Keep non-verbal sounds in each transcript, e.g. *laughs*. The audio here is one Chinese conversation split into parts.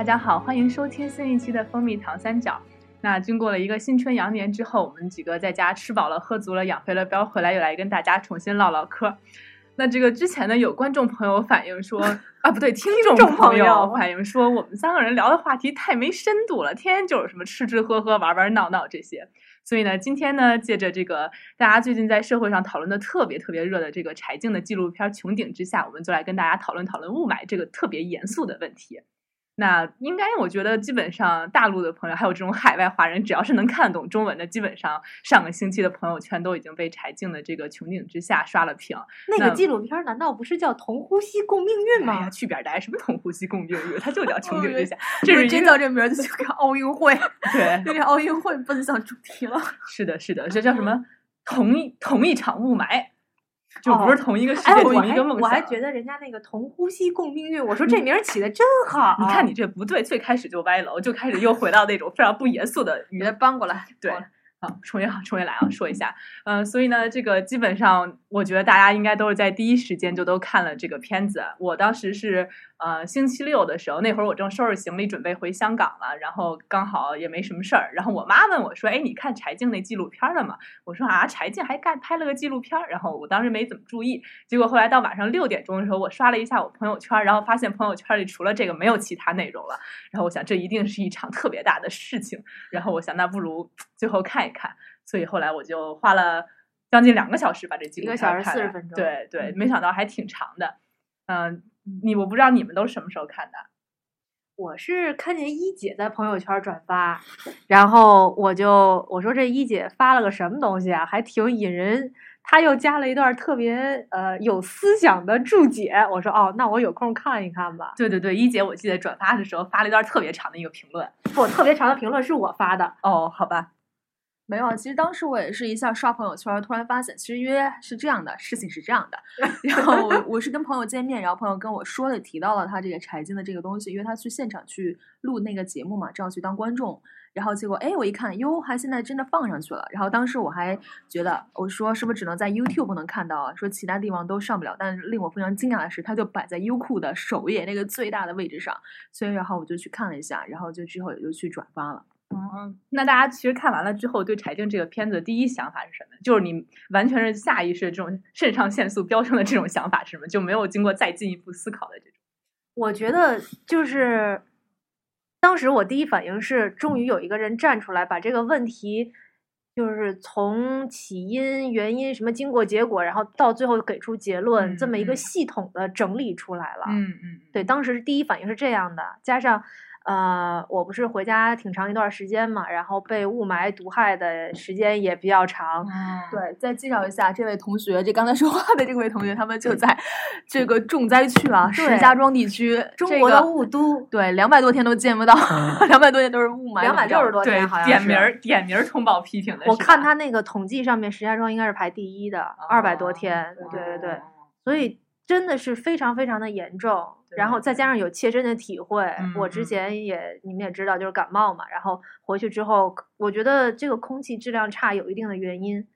大家好，欢迎收听新一期的蜂蜜糖三角。那经过了一个新春羊年之后，我们几个在家吃饱了、喝足了、养肥了膘，回来又来跟大家重新唠唠嗑。那这个之前呢，有观众朋友反映说，*laughs* 啊，不对，听众众朋友反映说，我们三个人聊的话题太没深度了，天天就是什么吃吃喝喝、玩玩闹闹这些。所以呢，今天呢，借着这个大家最近在社会上讨论的特别特别热的这个柴静的纪录片《穹顶之下》，我们就来跟大家讨论讨论雾霾这个特别严肃的问题。那应该，我觉得基本上大陆的朋友，还有这种海外华人，只要是能看懂中文的，基本上上个星期的朋友圈都已经被柴静的这个《穹顶之下》刷了屏。那那个纪录片儿难道不是叫《同呼吸共命运》哎呀，吗？去边儿呆！什么同呼吸共命运，它就叫 *laughs* 穹顶之下。这是真叫这名儿，就跟奥运会，*laughs* 对，有点奥运会奔向主题了。是的，是的，这叫什么？同一同一场雾霾，就不哦是同一个世界，同一个梦想。我还觉得人家那个“同呼吸共命运”，我说这名儿起的真好。你看你这不对，最开始就歪楼，就开始又回到那种非常不严肃的语言搬过来，对好，重新 *laughs* 重新来啊，说一下，嗯、所以呢，这个基本上我觉得大家应该都是在第一时间就都看了这个片子。我当时是呃星期六的时候，那会儿我正收拾行李准备回香港了，然后刚好也没什么事儿，然后我妈问我说：“哎，你看柴静那纪录片了吗？”我说：“啊，柴静还干拍了个纪录片。”然后我当时没怎么注意，结果后来到晚上六点钟的时候，我刷了一下我朋友圈，然后发现朋友圈里除了这个没有其他内容了。然后我想这一定是一场特别大的事情，然后我想那不如最后看一看。所以后来我就花了将近两个小时把这纪录片一个小时四十分钟对对，没想到还挺长的。嗯、你我不知道你们都是什么时候看的？我是看见一姐在朋友圈转发，然后我就我说这一姐发了个什么东西啊，还挺引人。她又加了一段特别呃有思想的注解，我说哦，那我有空看一看吧。对对对，一姐我记得转发的时候发了一段特别长的一个评论。不，特别长的评论是我发的。哦，好吧，没有，啊其实当时我也是一下刷朋友圈，突然发现，其实因为是这样的，事情是这样的。然后我我是跟朋友见面，然后朋友跟我说了，提到了他这个柴静的这个东西，因为他去现场去录那个节目嘛，正好去当观众。然后结果，哎，我一看，哟，还现在真的放上去了。然后当时我还觉得，我说是不是只能在 YouTube 能看到啊？说其他地方都上不了。但令我非常惊讶的是，它就摆在优酷的首页那个最大的位置上。所以然后我就去看了一下，然后就之后也就去转发了。嗯，那大家其实看完了之后，对柴静这个片子的第一想法是什么？就是你完全是下意识的这种肾上腺素飙升的这种想法是什么？就没有经过再进一步思考的这种。我觉得就是当时我第一反应是，终于有一个人站出来，把这个问题就是从起因、原因、什么经过、结果，然后到最后给出结论，这么一个系统的整理出来了。嗯嗯，对，当时第一反应是这样的，加上呃，我不是回家挺长一段时间嘛，然后被雾霾毒害的时间也比较长。对，对，再介绍一下这位同学，这刚才说话的这位同学，他们就在这个重灾区啊，石家庄地区，中国的雾都对，两百多天都见不到，两百多天都是雾霾两百六十多天好像是点名儿点名儿通报批评的。我看他那个统计上面，石家庄应该是排第一的，二百多哦天。对对对，哦所以真的是非常非常的严重。然后再加上有切身的体会，我之前也你们也知道，就是感冒嘛，然后回去之后，我觉得这个空气质量差有一定的原因，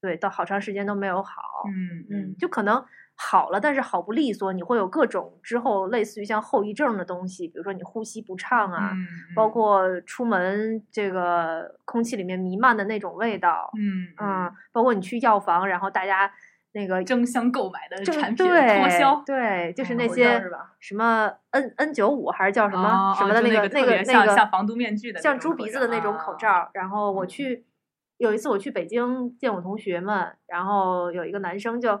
对，到好长时间都没有好。嗯嗯，就可能好了，但是好不利索，你会有各种之后类似于像后遗症的东西，比如说你呼吸不畅啊，嗯包括出门这个空气里面弥漫的那种味道，嗯嗯，包括你去药房，然后大家那个争相购买的产品对脱销，对，就是嗯那些是吧什么 N N 九五还是叫什么、哦什么的那个那个像那个像防毒面具的像猪鼻子的那种口啊罩。然后我嗯去有一次我去北京见我同学们，然后有一个男生就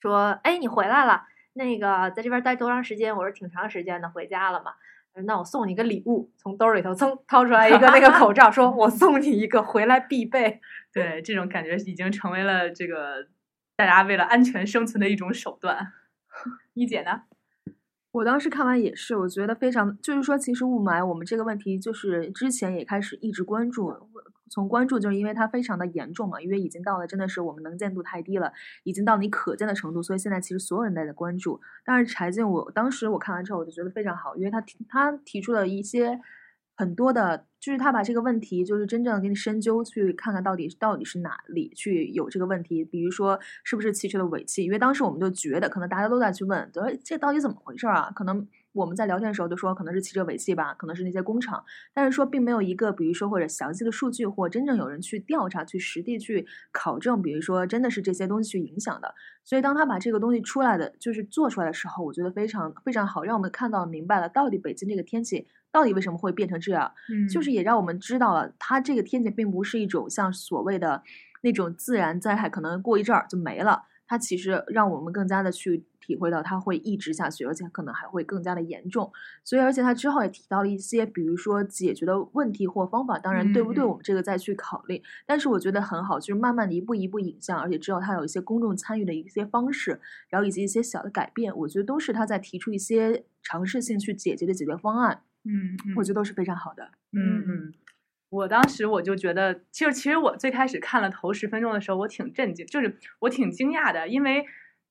说：“哎，你回来了，那个在这边待多长时间？”我说：“挺长时间的，回家了嘛。”那我送你个礼物，从兜里头噌掏出来一个那个口罩，说我送你一个，回来必备。对，这种感觉已经成为了这个大家为了安全生存的一种手段。*laughs* 一姐呢？我当时看完也是，我觉得非常，就是说，其实雾霾我们这个问题，就是之前也开始一直关注，从关注就是因为它非常的严重嘛，因为已经到了真的是我们能见度太低了，已经到你可见的程度，所以现在其实所有人都在关注。但是柴静，我当时我看完之后，我就觉得非常好，因为他提他提出了一些很多的，就是他把这个问题就是真正给你深究，去看看到底到底是哪里去有这个问题，比如说是不是汽车的尾气，因为当时我们就觉得可能大家都在去问，对，这到底怎么回事啊？可能我们在聊天的时候就说可能是汽车尾气吧，可能是那些工厂，但是说并没有一个，比如说或者详细的数据，或真正有人去调查、去实地去考证，比如说真的是这些东西去影响的。所以当他把这个东西出来的，就是做出来的时候，我觉得非常非常好，让我们看到明白了到底北京这个天气到底为什么会变成这样，嗯就是也让我们知道了，它这个天气并不是一种像所谓的那种自然灾害，可能过一阵儿就没了。它其实让我们更加的去体会到它会一直下去，而且可能还会更加的严重。所以，而且他之后也提到了一些，比如说解决的问题或方法。当然，对不对，我们这个再去考虑。但是我觉得很好，就是慢慢的一步一步引向，而且之后他有一些公众参与的一些方式，然后以及一些小的改变，我觉得都是他在提出一些尝试性去解决的解决方案，嗯，嗯我觉得都是非常好的。嗯嗯，我当时我就觉得，其实其实我最开始看了头十分钟的时候，我挺震惊，就是我挺惊讶的，因为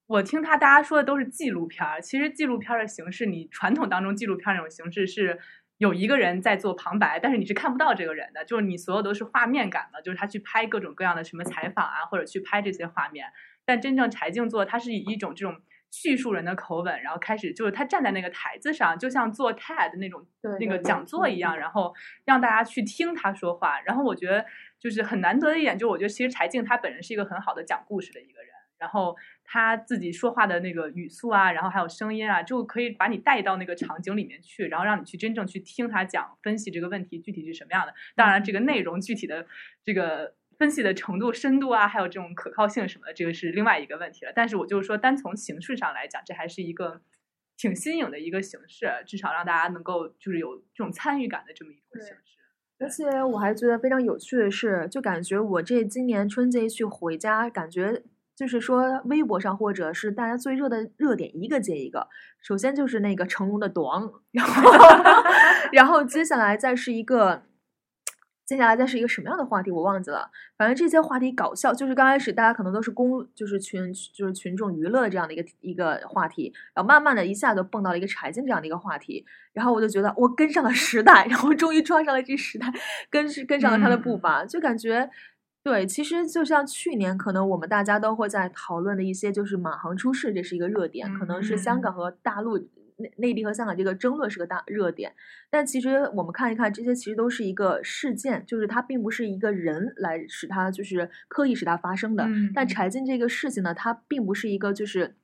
我听他大家说的都是纪录片儿，其实纪录片儿的形式，你传统当中纪录片儿那种形式是。有一个人在做旁白，但是你是看不到这个人的，就是你所有都是画面感的，就是他去拍各种各样的什么采访啊，或者去拍这些画面。但真正柴静做，他是以一种这种叙述人的口吻，然后开始就是他站在那个台子上，就像做 TED 那种那个讲座一样，嗯然后让大家去听他说话。然后我觉得就是很难得的一点，就是我觉得其实柴静她本人是一个很好的讲故事的一个人，然后他自己说话的那个语速啊，然后还有声音啊，就可以把你带到那个场景里面去，然后让你去真正去听他讲分析这个问题具体是什么样的。当然，这个内容具体的这个。分析的程度、深度啊，还有这种可靠性什么的，这个是另外一个问题了。但是我就是说，单从形式上来讲，这还是一个挺新颖的一个形式，至少让大家能够就是有这种参与感的这么一种形式。而且我还觉得非常有趣的是，就感觉我这今年春节一去回家，感觉就是说微博上或者是大家最热的热点一个接一个。首先就是那个成龙的短，*laughs* 然后然后接下来再是一个。接下来再是一个什么样的话题，我忘记了。反正这些话题搞笑，就是刚开始大家可能都是公，就是群，就是群众娱乐这样的一个一个话题，然后慢慢的一下就蹦到了一个柴静这样的一个话题，然后我就觉得我跟上了时代，然后终于抓上了这时代，跟是跟上了他的步嗯伐，就感觉。对，其实就像去年，可能我们大家都会在讨论的一些，就是马航出事，这是一个热点，可能是香嗯港和大陆内内地和香港这个争论是个大热点。但其实我们看一看，这些其实都是一个事件，就是它并不是一个人来使它就是刻意使它发生的。嗯但柴静这个事情呢，它并不是一个就是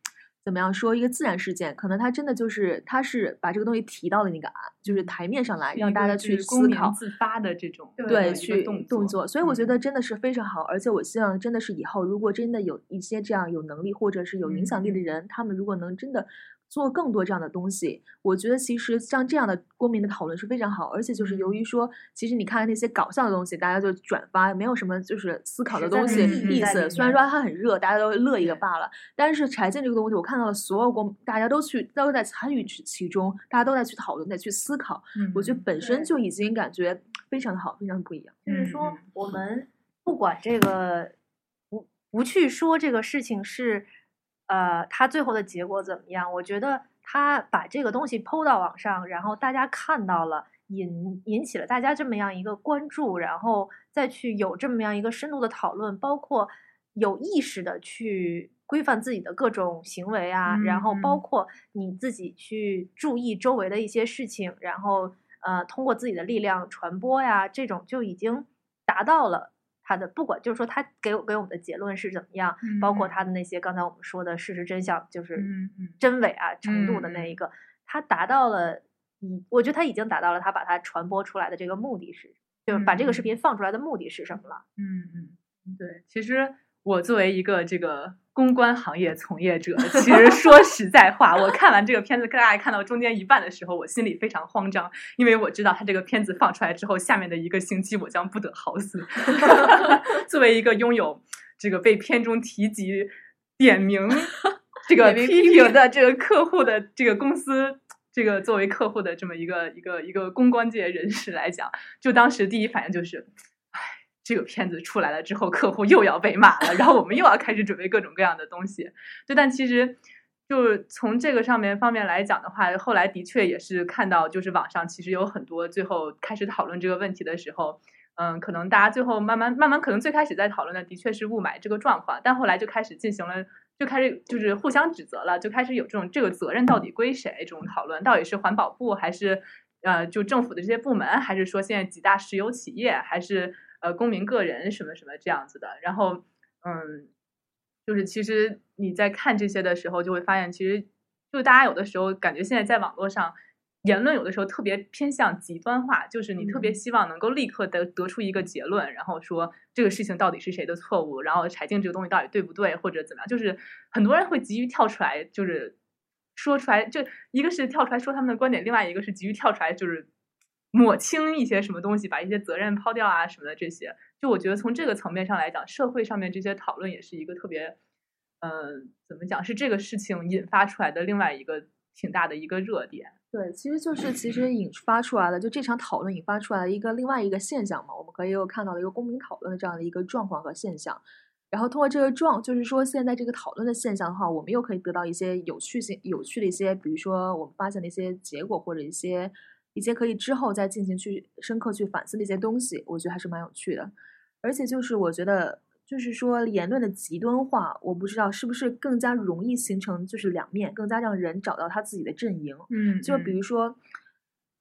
怎么样说一个自然事件，可能它真的就是它是把这个东西提到了那个啊，就是台面上来，让大家去思考。自发的这种对，去动动作，所以我觉嗯得真的是非常好，而且我希望真的是以后，如果真的有一些这样有能力或者是有影响力的嗯人，他们如果能真的做更多这样的东西，我觉得其实像这样的公民的讨论是非常好，而且就是由于说，其实你看那些搞笑的东西，大家就转发，没有什么就是思考的东西意思，虽然说它很热，大家都乐一个罢了，但是柴静这个东西，我看到了所有公，大家都去都在参与其其中，大家都在去讨论，在去思考，我觉得嗯。本身就已经感觉非常的好，非常不一样。嗯就是说嗯，我们不管这个不不去说这个事情是，呃，他最后的结果怎么样，我觉得他把这个东西抛到网上，然后大家看到了，引引起了大家这么样一个关注，然后再去有这么样一个深度的讨论，包括有意识的去。规范自己的各种行为啊，然后包嗯括你自己去注意周围的一些事情，然后呃，通过自己的力量传播呀，这种就已经达到了他的不管，就是说他给我给我们的结论是怎么样，包括嗯。他的那些刚才我们说的事实真相，就是真伪啊程度的嗯那一个，他达到了，嗯我觉得他已经达到了他把它传播出来的这个目的是，就是把这个视嗯。频放出来的目的是什么了？嗯嗯，对，其实我作为一个这个公关行业从业者，其实说实在话，我看完这个片子，大概看到中间一半的时候，我心里非常慌张，因为我知道他这个片子放出来之后，下面的一个星期我将不得好死。*laughs* 作为一个拥有这个被片中提及、点名 *laughs* 这个批批评评的这个客户的这个公司。这个作为客户的这么一个一个一个公关界人士来讲，就当时第一反应就是，唉，这个片子出来了之后，客户又要被骂了，然后我们又要开始准备各种各样的东西。对，但其实就是从这个上面方面来讲的话，后来的确也是看到，就是网上其实有很多最后开始讨论这个问题的时候。嗯，可能大家最后慢慢慢慢，可能最开始在讨论的的确是雾霾这个状况，但后来就开始进行了就开始就是互相指责了，就开始有这种这个责任到底归谁这种讨论，到底是环保部还是呃就政府的这些部门，还是说现在几大石油企业，还是呃公民个人什么什么这样子的？然后嗯，就是其实你在看这些的时候，就会发现，其实就大家有的时候感觉现在在网络上。言论有的时候特别偏向极端化，就是你特别希望能够立刻得得出一个结论，然后说这个事情到底是谁的错误，然后柴静这个东西到底对不对，或者怎么样？就是很多人会急于跳出来，就是说出来，就一个是跳出来说他们的观点，另外一个是急于跳出来，就是抹清一些什么东西，把一些责任抛掉啊什么的这些。就我觉得从这个层面上来讲，社会上面这些讨论也是一个特别，嗯，怎么讲？是这个事情引发出来的另外一个挺大的一个热点。对，其实就是其实引发出来了，就这场讨论引发出来的一个另外一个现象嘛，我们可以又看到了一个公民讨论的这样的一个状况和现象。然后通过这个状，就是说现在这个讨论的现象的话，我们又可以得到一些有趣性、有趣的一些，比如说我们发现的一些结果，或者一些一些可以之后再进行去深刻去反思的一些东西，我觉得还是蛮有趣的。而且就是我觉得。就是说，言论的极端化，我不知道是不是更加容易形成，就是两面，更加让人找到他自己的阵营。嗯，就比如说，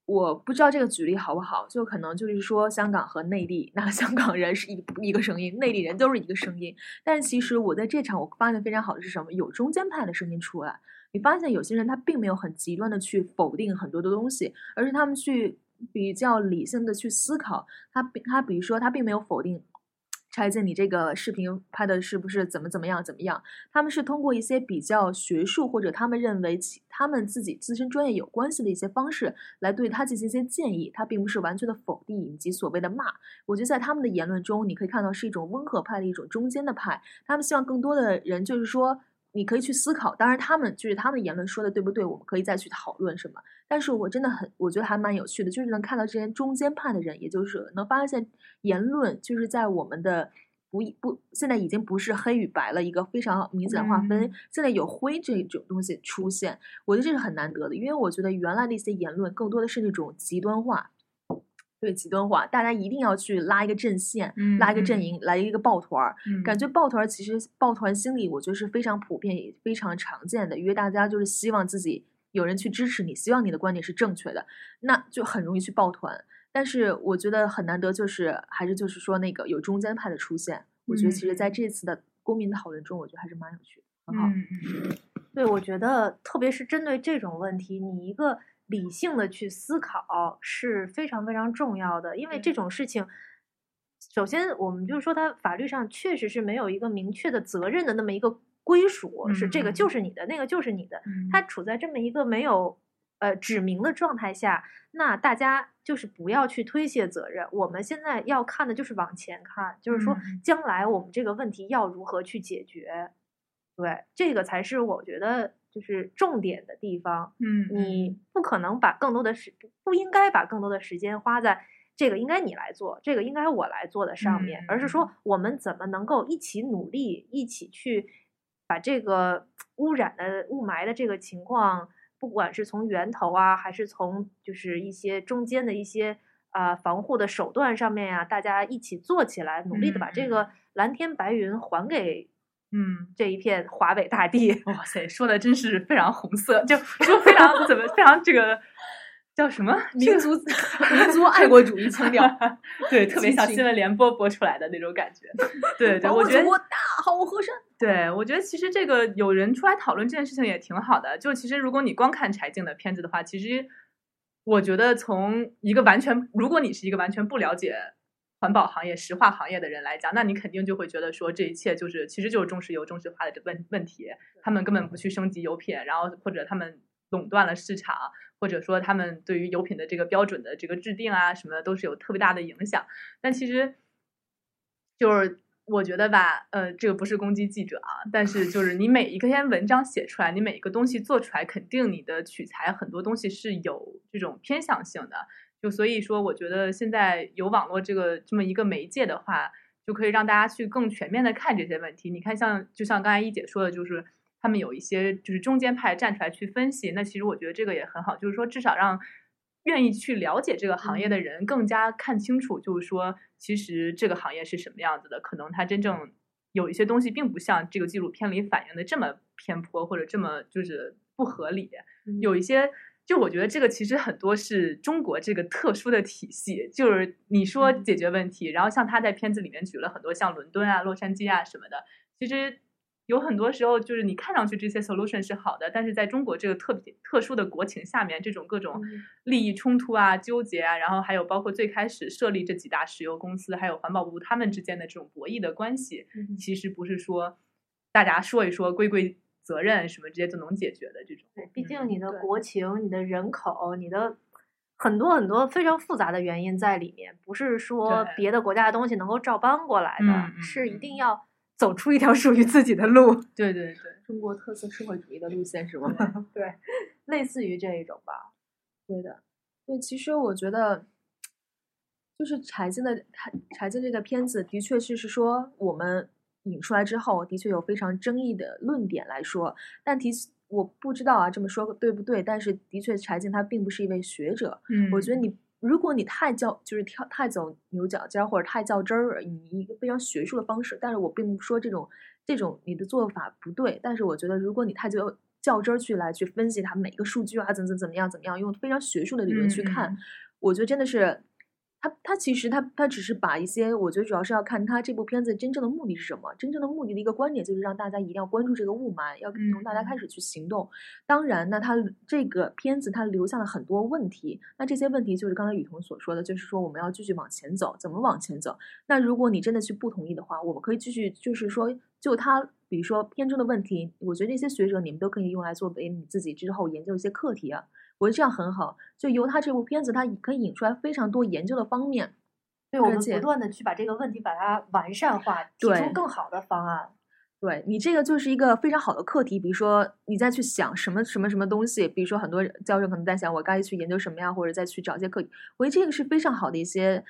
我不知道这个举例好不好，就可能就是说，香港和内地，那香港人是一一个声音，内地人都是一个声音。但是其实我在这场我发现非常好的是什么？有中间派的声音出来。你发现有些人他并没有很极端的去否定很多的东西，而是他们去比较理性的去思考。他他比如说他并没有否定。拆解你这个视频拍的是不是怎么怎么样怎么样？他们是通过一些比较学术或者他们认为其他们自己自身专业有关系的一些方式来对他进行一些建议，他并不是完全的否定以及所谓的骂。我觉得在他们的言论中，你可以看到是一种温和派的一种中间的派。他们希望更多的人就是说。你可以去思考，当然他们就是他们的言论说的对不对，我们可以再去讨论什么。但是我真的很，我觉得还蛮有趣的，就是能看到这些中间派的人，也就是能发现言论就是在我们的不不，现在已经不是黑与白了，一个非常明显的划分，现在有灰这种东西出现，我觉得这是很难得的，因为我觉得原来的一些言论更多的是那种极端化。对极端化，大家一定要去拉一个阵线，拉一个阵营，来一个抱团儿。感觉抱团儿其实抱团心理，我觉得是非常普遍也非常常见的，因为大家就是希望自己有人去支持你，希望你的观点是正确的，那就很容易去抱团。但是我觉得很难得，就是还是就是说那个有中间派的出现。我觉得其实在这次的公民讨论中，我觉得还是蛮有趣的，很好。对，我觉得特别是针对这种问题，你一个。理性的去思考是非常非常重要的，因为这种事情，首先我们就是说，它法律上确实是没有一个明确的责任的那么一个归属，是这个就是你的，那个就是你的，它处在这么一个没有呃指明的状态下，那大家就是不要去推卸责任。我们现在要看的就是往前看，就是说将来我们这个问题要如何去解决，对，这个才是我觉得。就是重点的地方，嗯，你不可能把更多的时不应该把更多的时间花在这个应该你来做，这个应该我来做的上面，而是说我们怎么能够一起努力，一起去把这个污染的雾霾的这个情况，不管是从源头啊，还是从就是一些中间的一些啊防护的手段上面呀，大家一起做起来，努力的把这个蓝天白云还给。嗯，这一片华北大地，哇塞，说的真是非常红色，就 *laughs* 就非常怎么非常这个叫什么民族民族爱国主义腔调，*laughs* 对，特别像新闻联播播出来的那种感觉。*laughs* 对对，我觉得我大好河山。对，我觉得其实这个有人出来讨论这件事情也挺好的。就其实如果你光看柴静的片子的话，其实我觉得从一个完全，如果你是一个完全不了解。环保行业、石化行业的人来讲，那你肯定就会觉得说，这一切就是其实就是中石油中石化的这问问题，他们根本不去升级油品，然后或者他们垄断了市场，或者说他们对于油品的这个标准的这个制定啊什么的都是有特别大的影响。但其实，就是我觉得吧，呃，这个不是攻击记者啊，但是就是你每一篇文章写出来，你每一个东西做出来，肯定你的取材很多东西是有这种偏向性的。就所以说，我觉得现在有网络这个这么一个媒介的话，就可以让大家去更全面的看这些问题。你看，像就像刚才一姐说的，就是他们有一些就是中间派站出来去分析。那其实我觉得这个也很好，就是说至少让愿意去了解这个行业的人更加看清楚，就是说其实这个行业是什么样子的，可能它真正有一些东西并不像这个纪录片里反映的这么偏颇或者这么就是不合理，有一些。就我觉得这个其实很多是中国这个特殊的体系，就是你说解决问题，然后像他在片子里面举了很多像伦敦啊、洛杉矶啊什么的，其实有很多时候就是你看上去这些 solution 是好的，但是在中国这个特别特殊的国情下面，这种各种利益冲突啊、纠结啊，然后还有包括最开始设立这几大石油公司，还有环保部他们之间的这种博弈的关系，其实不是说大家说一说归归。责任什么这些就能解决的这种，对，毕竟你的国情、你的人口、你的很多很多非常复杂的原因在里面，不是说别的国家的东西能够照搬过来的，是一定要走出一条属于自己的路。对对对，中国特色社会主义的路线是吗？*laughs* 对，类似于这一种吧。对的，对，其实我觉得，就是柴静的柴柴静这个片子，的确是是说我们。引出来之后，的确有非常争议的论点来说，但提我不知道啊，这么说对不对？但是的确，柴静她并不是一位学者。嗯，我觉得你如果你太较就是跳太走牛角尖或者太较真儿，以一个非常学术的方式，但是我并不说这种这种你的做法不对。但是我觉得，如果你太较较真儿去来去分析它每个数据啊，怎怎怎么样怎么样，用非常学术的理论去看，我觉得真的是。他他其实他他只是把一些，我觉得主要是要看他这部片子真正的目的是什么。真正的目的的一个观点就是让大家一定要关注这个雾霾，要从大家开始去行动。当然，那他这个片子他留下了很多问题，那这些问题就是刚才雨桐所说的，就是说我们要继续往前走，怎么往前走？那如果你真的去不同意的话，我们可以继续，就是说就他，比如说片中的问题，我觉得这些学者你们都可以用来作为你自己之后研究一些课题啊。我觉得这样很好，就由他这部片子，它可以引出来非常多研究的方面，对我们不断的去把这个问题把它完善化，提出更好的方案。对你这个就是一个非常好的课题，比如说你再去想什么什么什么东西，比如说很多教授可能在想我该去研究什么呀，或者再去找一些课题。我觉得这个是非常好的一些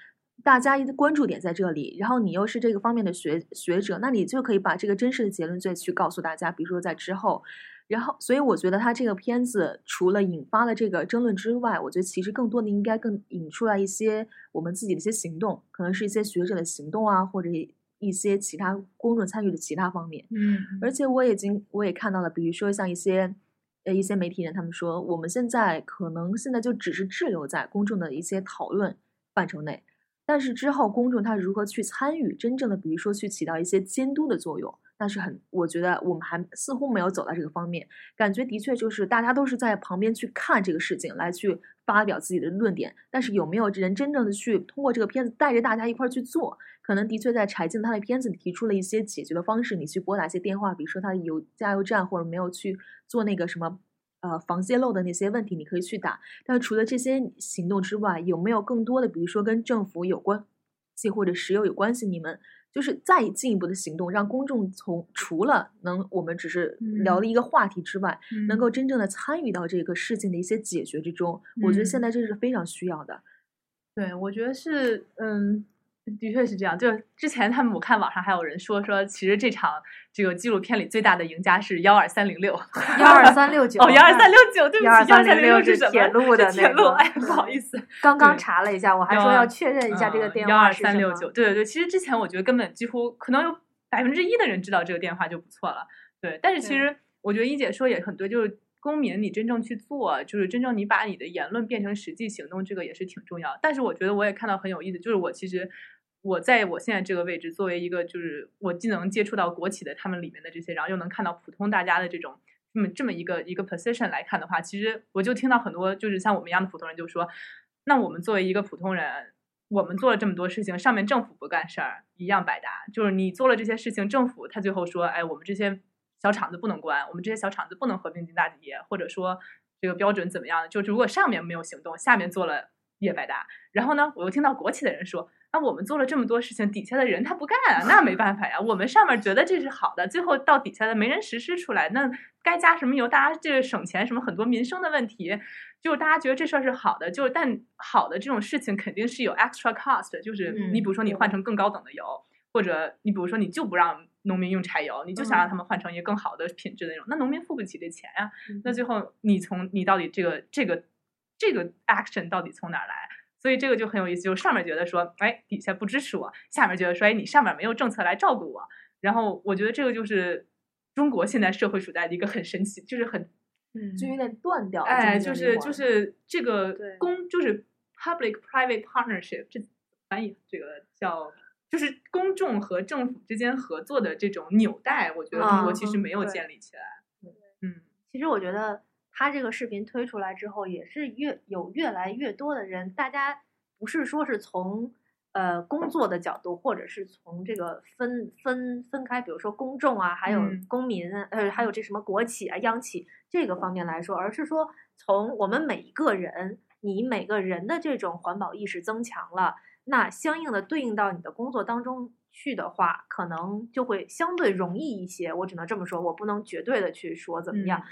大家一个关注点在这里，然后你又是这个方面的学学者，那你就可以把这个真实的结论再去告诉大家，比如说在之后。然后，所以我觉得他这个片子除了引发了这个争论之外，我觉得其实更多的应该更引出来一些我们自己的一些行动，可能是一些学者的行动啊，或者一些其他公众参与的其他方面。嗯，而且我已经我也看到了，比如说像一些呃一些媒体人，他们说我们现在可能现在就只是滞留在公众的一些讨论范畴内，但是之后公众他如何去参与，真正的比如说去起到一些监督的作用。那是很，我觉得我们还似乎没有走到这个方面，感觉的确就是大家都是在旁边去看这个事情，来去发表自己的论点，但是有没有人真正的去通过这个片子带着大家一块去做？可能的确在柴静他的片子提出了一些解决的方式，你去拨打一些电话，比如说他有加油站或者没有去做那个什么呃防泄漏的那些问题，你可以去打。但除了这些行动之外，有没有更多的，比如说跟政府有关系或者石油有关系，你们？就是再进一步的行动，让公众从除了能我们只是聊了一个话题之外，能够真正的参与到这个事情的一些解决之中。我觉得现在这是非常需要的。对，我觉得是，嗯。的确是这样，就之前他们我看网上还有人说说，其实这场这个纪录片里最大的赢家是幺二三零六，*laughs* 幺二三六九 *laughs* 哦，幺二三六九，对不起，幺二三零六是铁路的铁路，哎，不好意思，*laughs* 刚刚查了一下，我还说要确认一下这个电话幺二三六九，对对对，其实之前我觉得根本几乎可能有百分之一的人知道这个电话就不错了，对，但是其实我觉得一姐说也很对，就是公民你真正去做，就是真正你把你的言论变成实际行动，这个也是挺重要。但是我觉得我也看到很有意思，就是我其实。我在我现在这个位置，作为一个就是我既能接触到国企的他们里面的这些，然后又能看到普通大家的这种这么这么一个一个 position 来看的话，其实我就听到很多就是像我们一样的普通人就说，那我们作为一个普通人，我们做了这么多事情，上面政府不干事儿一样白搭。就是你做了这些事情，政府他最后说，哎，我们这些小厂子不能关，我们这些小厂子不能合并进大企业，或者说这个标准怎么样的？就如果上面没有行动，下面做了也白搭。然后呢，我又听到国企的人说。那我们做了这么多事情，底下的人他不干啊，那没办法呀。我们上面觉得这是好的，最后到底下的没人实施出来，那该加什么油？大家这个省钱什么很多民生的问题，就是大家觉得这事儿是好的，就是但好的这种事情肯定是有 extra cost，就是你比如说你换成更高等的油，或者你比如说你就不让农民用柴油，你就想让他们换成一个更好的品质的那种，那农民付不起这钱呀。那最后你从你到底这个这个这个 action 到底从哪来？所以这个就很有意思，就上面觉得说，哎，底下不支持我；下面觉得说，哎，你上面没有政策来照顾我。然后我觉得这个就是中国现在社会处在的一个很神奇，就是很嗯就有点断掉了。哎，就是就是这个对公就是 public private partnership，这翻译这个叫就是公众和政府之间合作的这种纽带，我觉得中国其实嗯没有建立起来。嗯，其实我觉得他这个视频推出来之后，也是越有越来越多的人，大家不是说是从呃工作的角度，或者是从这个分分分开，比如说公众啊，还有嗯公民，呃，还有这什么国企啊、央企这个方面来说，而是说从我们每一个人，你每个人的这种环保意识增强了，那相应的对应到你的工作当中去的话，可能就会相对容易一些。我只能这么说，我不能绝对的去说怎么样。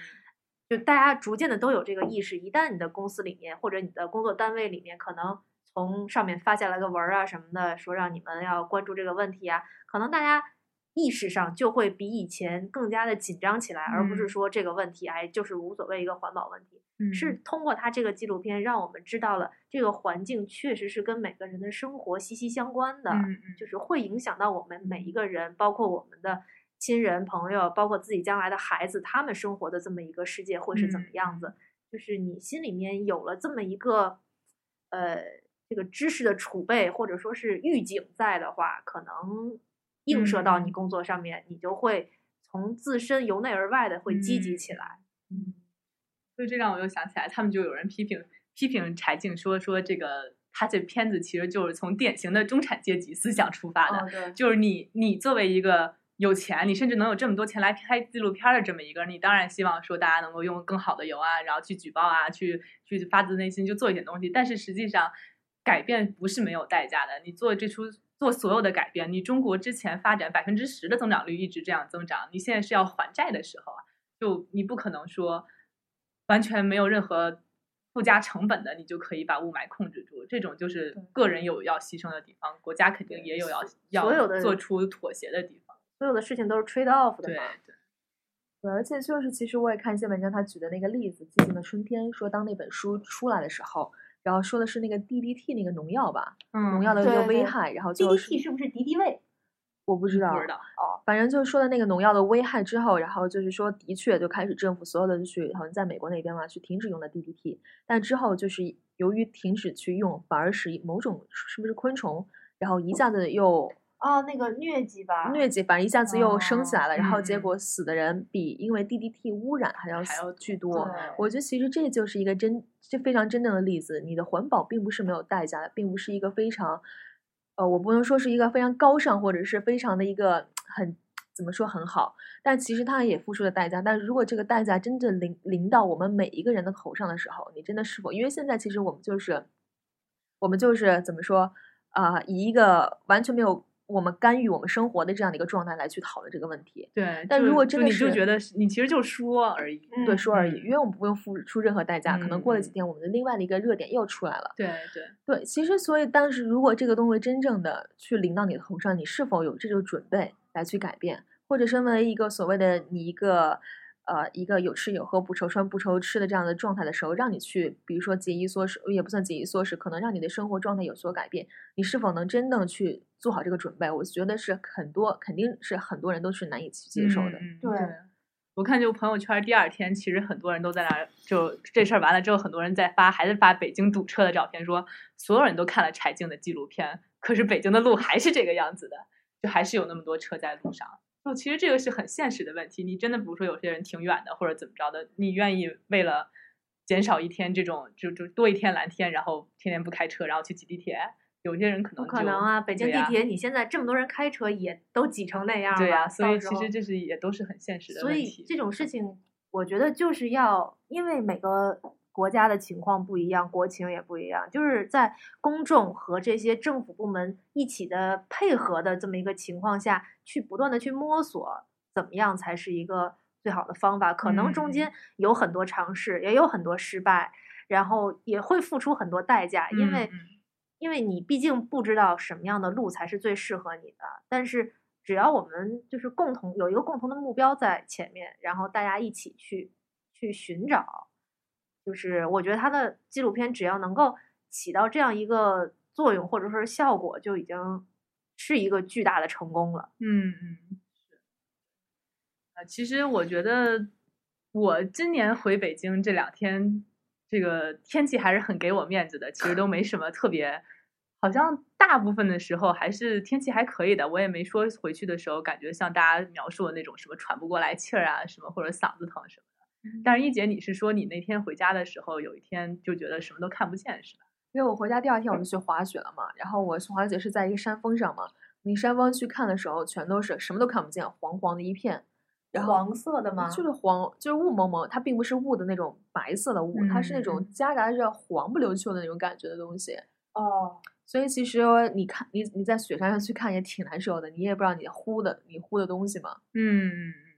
就大家逐渐的都有这个意识，一旦你的公司里面或者你的工作单位里面，可能从上面发下来个文儿啊什么的，说让你们要关注这个问题啊，可能大家意识上就会比以前更加的紧张起来，而不是嗯。说这个问题哎就是无所谓一个环保问题。嗯。是通过他这个纪录片，让我们知道了这个环境确实是跟每个人的生活息息相关的，就是会影响到我们每一个人，包括我们的亲人、朋友，包括自己将来的孩子，他们生活的这么一个世界会是怎么嗯样子？就是你心里面有了这么一个，呃，这个知识的储备或者说是预警在的话，可能映射到你嗯工作上面，你就会从自身由内而外的会积极嗯起来。嗯，所以这让我又想起来，他们就有人批评批评柴静说说这个他这片子其实就是从典型的中产阶级思想出发的，就是你你作为一个有钱，你甚至能有这么多钱来拍纪录片儿的这么一个人，你当然希望说大家能够用更好的油啊，然后去举报啊，去去发自内心就做一点东西。但是实际上，改变不是没有代价的。你做这出做所有的改变，你中国之前发展百分之十的增长率一直这样增长，你现在是要还债的时候啊，就你不可能说完全没有任何。附加成本的，你就可以把雾霾控制住。这种就是个人有要牺牲的地方，国家肯定也有要要做出妥协的地方。所有的事情都是 trade off 的嘛。对，对，而且就是，其实我也看一些文章，他举的那个例子，《寂静的春天》，说当那本书出来的时候，然后说的是那个 DDT 那个农药吧，农嗯药的一个对对危害，然后就是 DDT 是不是敌敌畏？我不知道，不知道。哦，反正就是说的那个农药的危害之后，然后就是说，的确就开始政府所有的就去，好像在美国那边嘛，去停止用的 DDT，但之后就是由于停止去用，反而使某种是不是昆虫，然后一下子又哦，那个疟疾吧，疟疾，反正一下子又升起哦来了，然后结嗯果死的人比因为 DDT 污染还要还要巨多。我觉得其实这就是一个真，这非常真正的例子。你的环保并不是没有代价的，并不是一个非常，呃，我不能说是一个非常高尚，或者是非常的一个很怎么说很好，但其实它也付出了代价。但是如果这个代价真正临临到我们每一个人的头上的时候，你真的是否？因为现在其实我们就是，我们就是怎么说啊、以一个完全没有我们干预我们生活的这样的一个状态来去讨论这个问题。对，但如果真的就你就觉得你其实就说而已。对，嗯说而已，嗯因为我们不用付出任何代价，可能过了几嗯天，我们的另外的一个热点又出来了。对对，对，其实所以但是如果这个东西真正的去临到你的头上，你是否有这个准备来去改变，或者身为一个所谓的你一个呃一个有吃有喝不愁穿不愁吃的这样的状态的时候，让你去比如说节衣缩食，也不算节衣缩食，可能让你的生活状态有所改变，你是否能真正去做好这个准备？我觉得是很多肯定是很多人都是难以去接受的。嗯对我看就朋友圈第二天，其实很多人都在那儿，就这事儿完了之后，很多人在发，还是发北京堵车的照片，说所有人都看了柴静的纪录片，可是北京的路还是这个样子的，就还是有那么多车在路上。就其实这个是很现实的问题，你真的比如说有些人挺远的或者怎么着的，你愿意为了减少一天这种就就多一天蓝天，然后天天不开车，然后去挤地铁，有些人可能不可能啊！北京地铁，你现在这么多人开车，也都挤成那样了。对呀、所以其实这是也都是很现实的所以。这种事情，我觉得就是要，因为每个国家的情况不一样，国情也不一样，就是在公众和这些政府部门一起的配合的这么一个情况下，去不断的去摸索，怎么样才是一个最好的方法。可能中嗯间有很多尝试，也有很多失败，然后也会付出很多代价，因为。因为你毕竟不知道什么样的路才是最适合你的，但是只要我们就是共同有一个共同的目标在前面，然后大家一起去去寻找，就是我觉得他的纪录片只要能够起到这样一个作用或者说是效果，就已经是一个巨大的成功了。嗯嗯，是啊，其实我觉得我今年回北京这两天，这个天气还是很给我面子的，其实都没什么特别，好像大部分的时候还是天气还可以的。我也没说回去的时候感觉像大家描述的那种什么喘不过来气儿啊，什么或者嗓子疼什么的。但是一姐，你是说你那天回家的时候，有一天就觉得什么都看不见是吧？因为我回家第二天我就去滑雪了嘛，然后我滑雪是在一个山峰上嘛，你山峰去看的时候，全都是什么都看不见，黄黄的一片。然后黄色的吗？就是黄，就是雾蒙蒙，它并不是雾的那种白色的雾，它是那种夹杂着黄不溜秋的那种感觉的东西。哦，所以其实你看，你你在雪山上去看也挺难受的，你也不知道你呼的你呼的东西嘛。嗯，是。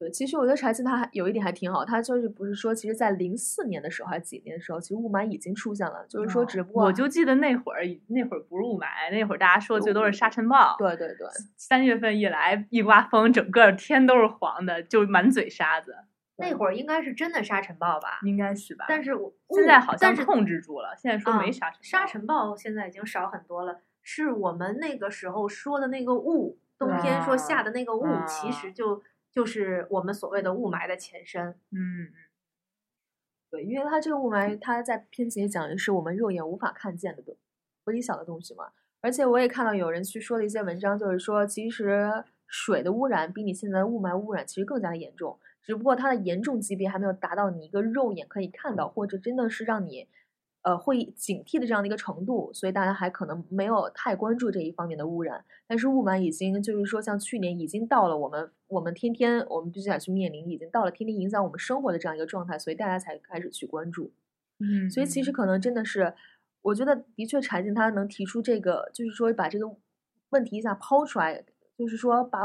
对，其实我觉得柴静它有一点还挺好，它就是不是说，其实，在零四年的时候还是几年的时候，其实雾霾已经出现了，就是说，只不过我就记得那会儿，那会儿不是雾霾，那会儿大家说的最多是沙尘暴。对对对，三月份一来，一刮风，整个天都是黄的，就满嘴沙子。那会儿应该是真的沙尘暴吧？应该是吧？但是我现在好像控制住了，现在说没沙尘。沙尘暴现在已经少很多了，是我们那个时候说的那个雾，冬天说下的那个雾，其实就。就是我们所谓的雾霾的前身，嗯嗯，对，因为它这个雾霾，它在片子里讲的是我们肉眼无法看见的微小的东西嘛。而且我也看到有人去说了一些文章，就是说其实水的污染比你现在的雾霾污染其实更加的严重，只不过它的严重级别还没有达到你一个肉眼可以看到，或者真的是让你。呃，会警惕的这样的一个程度，所以大家还可能没有太关注这一方面的污染。但是雾霾已经就是说，像去年已经到了我们我们天天我们必须得去面临，已经到了天天影响我们生活的这样一个状态，所以大家才开始去关注。嗯，所以其实可能真的是，我觉得的确柴静他能提出这个，就是说把这个问题一下抛出来，就是说把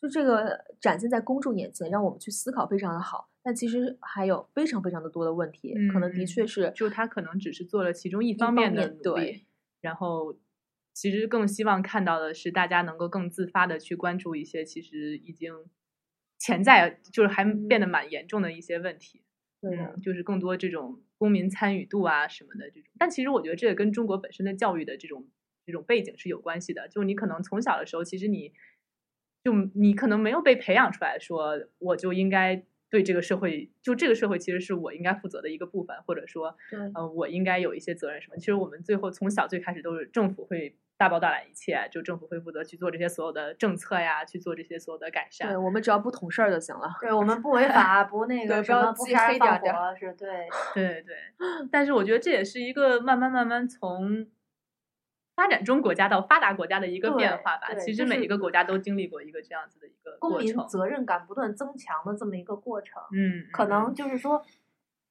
就这个展现在公众眼前，让我们去思考，非常的好。但其实还有非常非常的多的问题，可能的确是，就他可能只是做了其中一方面的努力，然后其实更希望看到的是大家能够更自发的去关注一些其实已经潜在就是还变得蛮严重的一些问题，对，就是更多这种公民参与度啊什么的这种。但其实我觉得这个跟中国本身的教育的这种这种背景是有关系的，就你可能从小的时候，其实你就你可能没有被培养出来说我就应该。对这个社会，就这个社会其实是我应该负责的一个部分，或者说，嗯，我应该有一些责任什么。其实我们最后从小最开始都是政府会大包大揽一切，就政府会负责去做这些所有的政策呀，去做这些所有的改善。对我们只要不捅事儿就行了。对我们不违法，不那个不要不杀人放火，是对，*laughs* 对对。但是我觉得这也是一个慢慢慢慢从。发展中国家到发达国家的一个变化吧，其实每一个国家都经历过一个这样子的一个公民责任感不断增强的这么一个过程。嗯，可能就是说，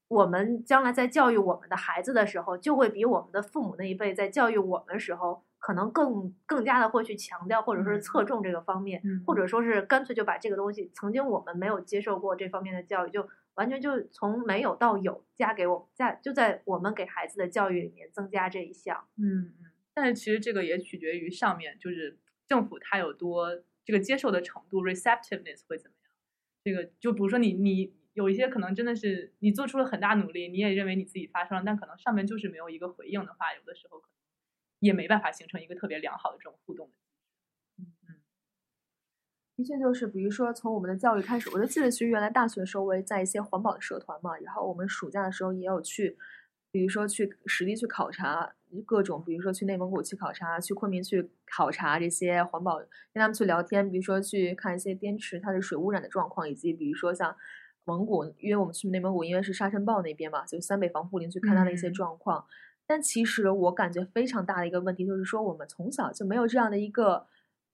我们将来在教育我们的孩子的时候，就会比我们的父母那一辈在教育我们时候，可能更更加的会去强调，或者说是侧重这个方面，或者说是干脆就把这个东西，曾经我们没有接受过这方面的教育，就完全就从没有到有加给我加，就在我们给孩子的教育里面增加这一项。嗯嗯。但是其实这个也取决于上面，就是政府它有多这个接受的程度，receptiveness 会怎么样？这个就比如说你你有一些可能真的是你做出了很大努力，你也认为你自己发生了，但可能上面就是没有一个回应的话，有的时候可能也没办法形成一个特别良好的这种互动。嗯嗯，的确就是，比如说从我们的教育开始，我就记得其实原来大学的时候我也在一些环保的社团嘛，然后我们暑假的时候也有去。比如说去实地去考察各种，比如说去内蒙古去考察，去昆明去考察这些环保，跟他们去聊天。比如说去看一些滇池它的水污染的状况，以及比如说像蒙古，因为我们去内蒙古因为是沙尘暴那边嘛，就三北防护林去看它的一些状况。但其实我感觉非常大的一个问题就是说，我们从小就没有这样的一个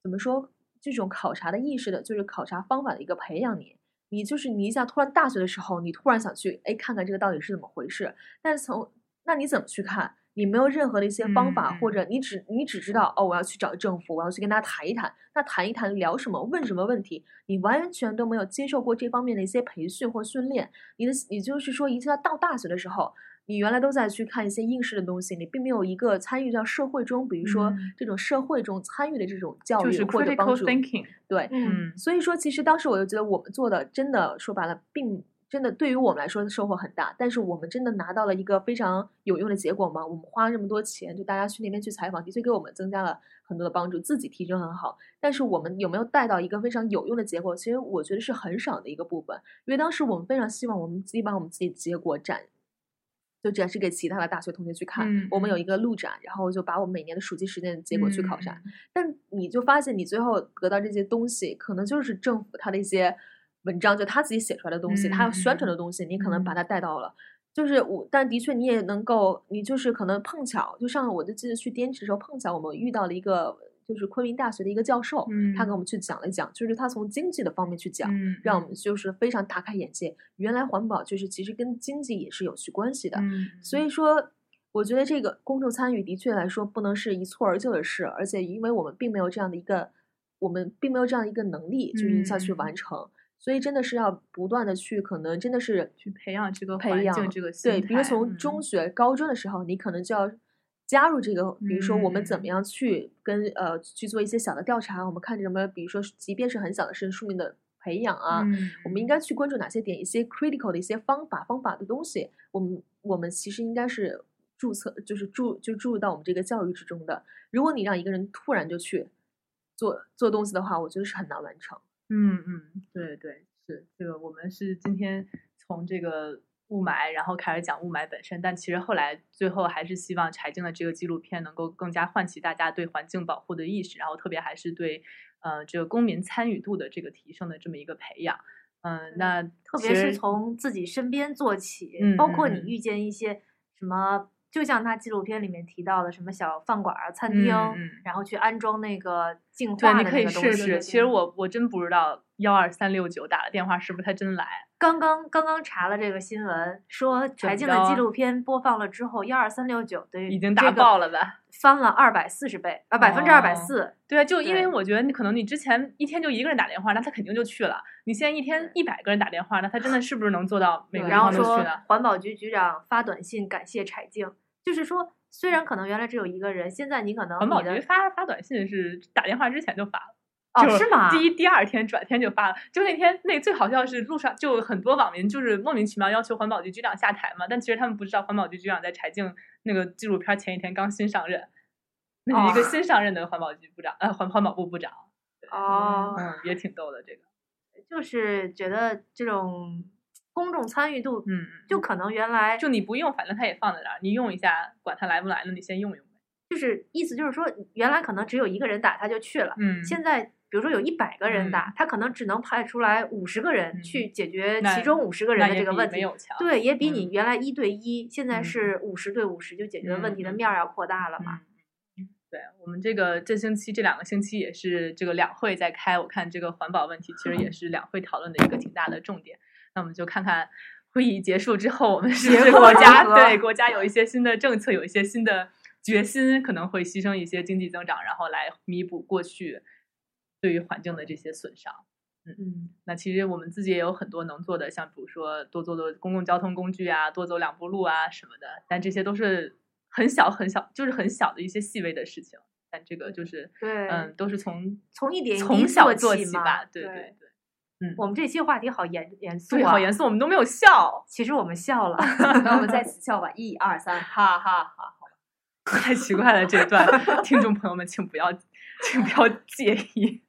怎么说这种考察的意识的，就是考察方法的一个培养你。你就是你一下突然大学的时候，你突然想去哎看看这个到底是怎么回事，但是从那你怎么去看？你没有任何的一些方法，或者你只你只知道哦，我要去找政府，我要去跟他谈一谈。那谈一谈聊什么？问什么问题？你完全都没有接受过这方面的一些培训或训练。你的也就是说，一下到大学的时候，你原来都在去看一些应试的东西，你并没有一个参与到社会中，比如说这种社会中参与的这种教育或者帮助。对，嗯，所以说其实当时我就觉得我们做的真的说白了并。真的对于我们来说收获很大，但是我们真的拿到了一个非常有用的结果吗？我们花了这么多钱，就大家去那边去采访，的确给我们增加了很多的帮助，自己提升很好。但是我们有没有带到一个非常有用的结果？其实我觉得是很少的一个部分，因为当时我们非常希望我们自己把我们自己的结果展。就展示给其他的大学同学去看，嗯我们有嗯一个路展，然后就把我们每年的暑期实践结果去考察。嗯但你就发现，你最后得到这些东西，可能就是政府他的一些文章，就他自己写出来的东西，他要宣传的东西，你可能把嗯它带到了。就是我，但的确你也能够，你就是可能碰巧，就上我就记得去滇池的时候，碰巧我们遇到了一个就是昆明大学的一个教授，他给我们去讲了讲，就是他从经济的方面去讲，嗯，让我们就是非常大开眼界。原来环保就是其实跟经济也是有去关系的。嗯，所以说，我觉得这个公众参与的确来说不能是一蹴而就的事，而且因为我们并没有这样的一个，我们并没有这样的一个能力，就是一下去嗯完成。所以真的是要不断的去，可能真的是去培养这个培养，这个对，比如从嗯中学、高中的时候，你可能就要加入这个，比如说我们怎么嗯样去跟呃去做一些小的调查，我们看什么，比如说即便是很小的是树木的培养啊，嗯我们应该去关注哪些点，一些 critical 的一些方法方法的东西，我们我们其实应该是注册，就是注就注入到我们这个教育之中的。如果你让一个人突然就去做做东西的话，我觉得是很难完成。嗯嗯，对对是这个，我们是今天从这个雾霾，然后开始讲雾霾本身，但其实后来最后还是希望柴静的这个纪录片能够更加唤起大家对环境保护的意识，然后特别还是对呃这个公民参与度的这个提升的这么一个培养。嗯，那特别是从自己身边做起，嗯包括你遇见一些什么，就像他纪录片里面提到的什么小饭馆啊、餐厅，然后去安装那个净对，化你可以的那个东西。试试。其实我我真不知道幺二三六九打了电话是不是他真来。刚刚刚刚查了这个新闻，说柴静的纪录片播放了之后，幺二三六九对已经达爆了吧？翻了二百四十倍啊，百分之二百哦四。对啊，就因为我觉得你可能你之前一天就一个人打电话，那他肯定就去了。你现在一天一百个人打电话，那他真的是不是能做到每个地然后说方都去呢？环保局局长发短信感谢柴静，就是说虽然可能原来只有一个人，现在你可能环保局发发短信是打电话之前就发了。哦是吗？第一、第二天转天就发了。就那天那最好笑是路上就很多网民就是莫名其妙要求环保局局长下台嘛，但其实他们不知道环保局局长在柴静那个纪录片前一天刚新上任，那是一个哦新上任的环保局部长，呃环环保部部长。哦，嗯，也挺逗的这个。就是觉得这种公众参与度，嗯，嗯就可能原来就你不用，反正它也放在那儿，你用一下，管它来不来呢，你先用用呗。就是意思就是说，原来可能只有一个人打他就去了，嗯现在比如说有一百个人打，他可能只能派出来五十个人嗯去解决其中五十个人的这个问题。没有强。对，也比嗯你原来一对一，现在嗯是五十对五十就解决问题的面儿要扩大了嘛。嗯，对我们这个这星期这两个星期也是这个两会在开，我看这个环保问题其实也是两会讨论的一个挺大的重点。那我们就看看会议结束之后，我们是不是国家对国家有一些新的政策，有一些新的决心，可能会牺牲一些经济增长，然后来弥补过去对于环境的这些损伤。嗯，那其实我们自己也有很多能做的，像比如说多坐坐公共交通工具啊，多走两步路啊什么的，但这些都是很小很小，就是很小的一些细微的事情。但这个就是，对，嗯，都是从从一点从小做起吧。对对，嗯，我们这期话题好严严肃对，啊，好严肃，我们都没有笑，*laughs* 其实我们笑了，*laughs* 那我们在此笑吧，一二三，哈哈哈！太奇怪了这一段，*laughs* 听众朋友们请不要，请不要介意。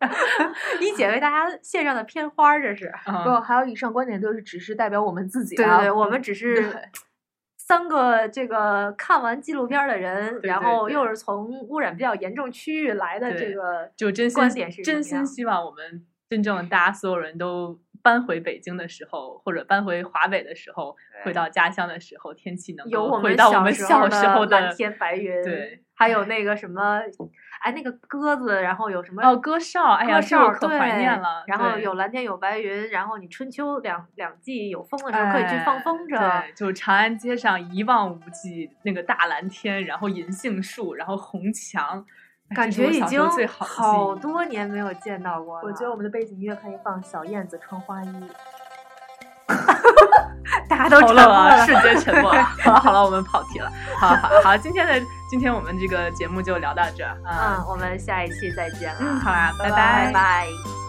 一姐为大家献上的片花儿，这是。嗯不，还有以上观点都是只是代表我们自己啊对对对，我们只是三个这个看完纪录片儿的人，然对对对后又是从污染比较严重区域来的这个，就真心观点是真心希望我们真正大家所有人都搬回北京的时候，或者搬回华北的时候，回到家乡的时候，天气能够回到我们小时候的蓝天白云，对，还有那个什么，哎，那个鸽子，然后有什么哦，鸽哨，哎呀，这歌哨我可怀念了。然后有蓝天有白云，然后你春秋两两季有风的时候可以去放哎风筝。对，就长安街上一望无际那个大蓝天，然后银杏树，然后红墙，哎感觉已经好多年没有见到过了。我觉得我们的背景音乐可以放小燕子穿花衣。*laughs* 大家都好沉默冷啊，了。瞬间沉默。*laughs* 好了好了，我们跑题了。好好好，今天的今天我们这个节目就聊到这儿啊。嗯，我们下一期再见了。嗯，好啦，拜拜拜。拜。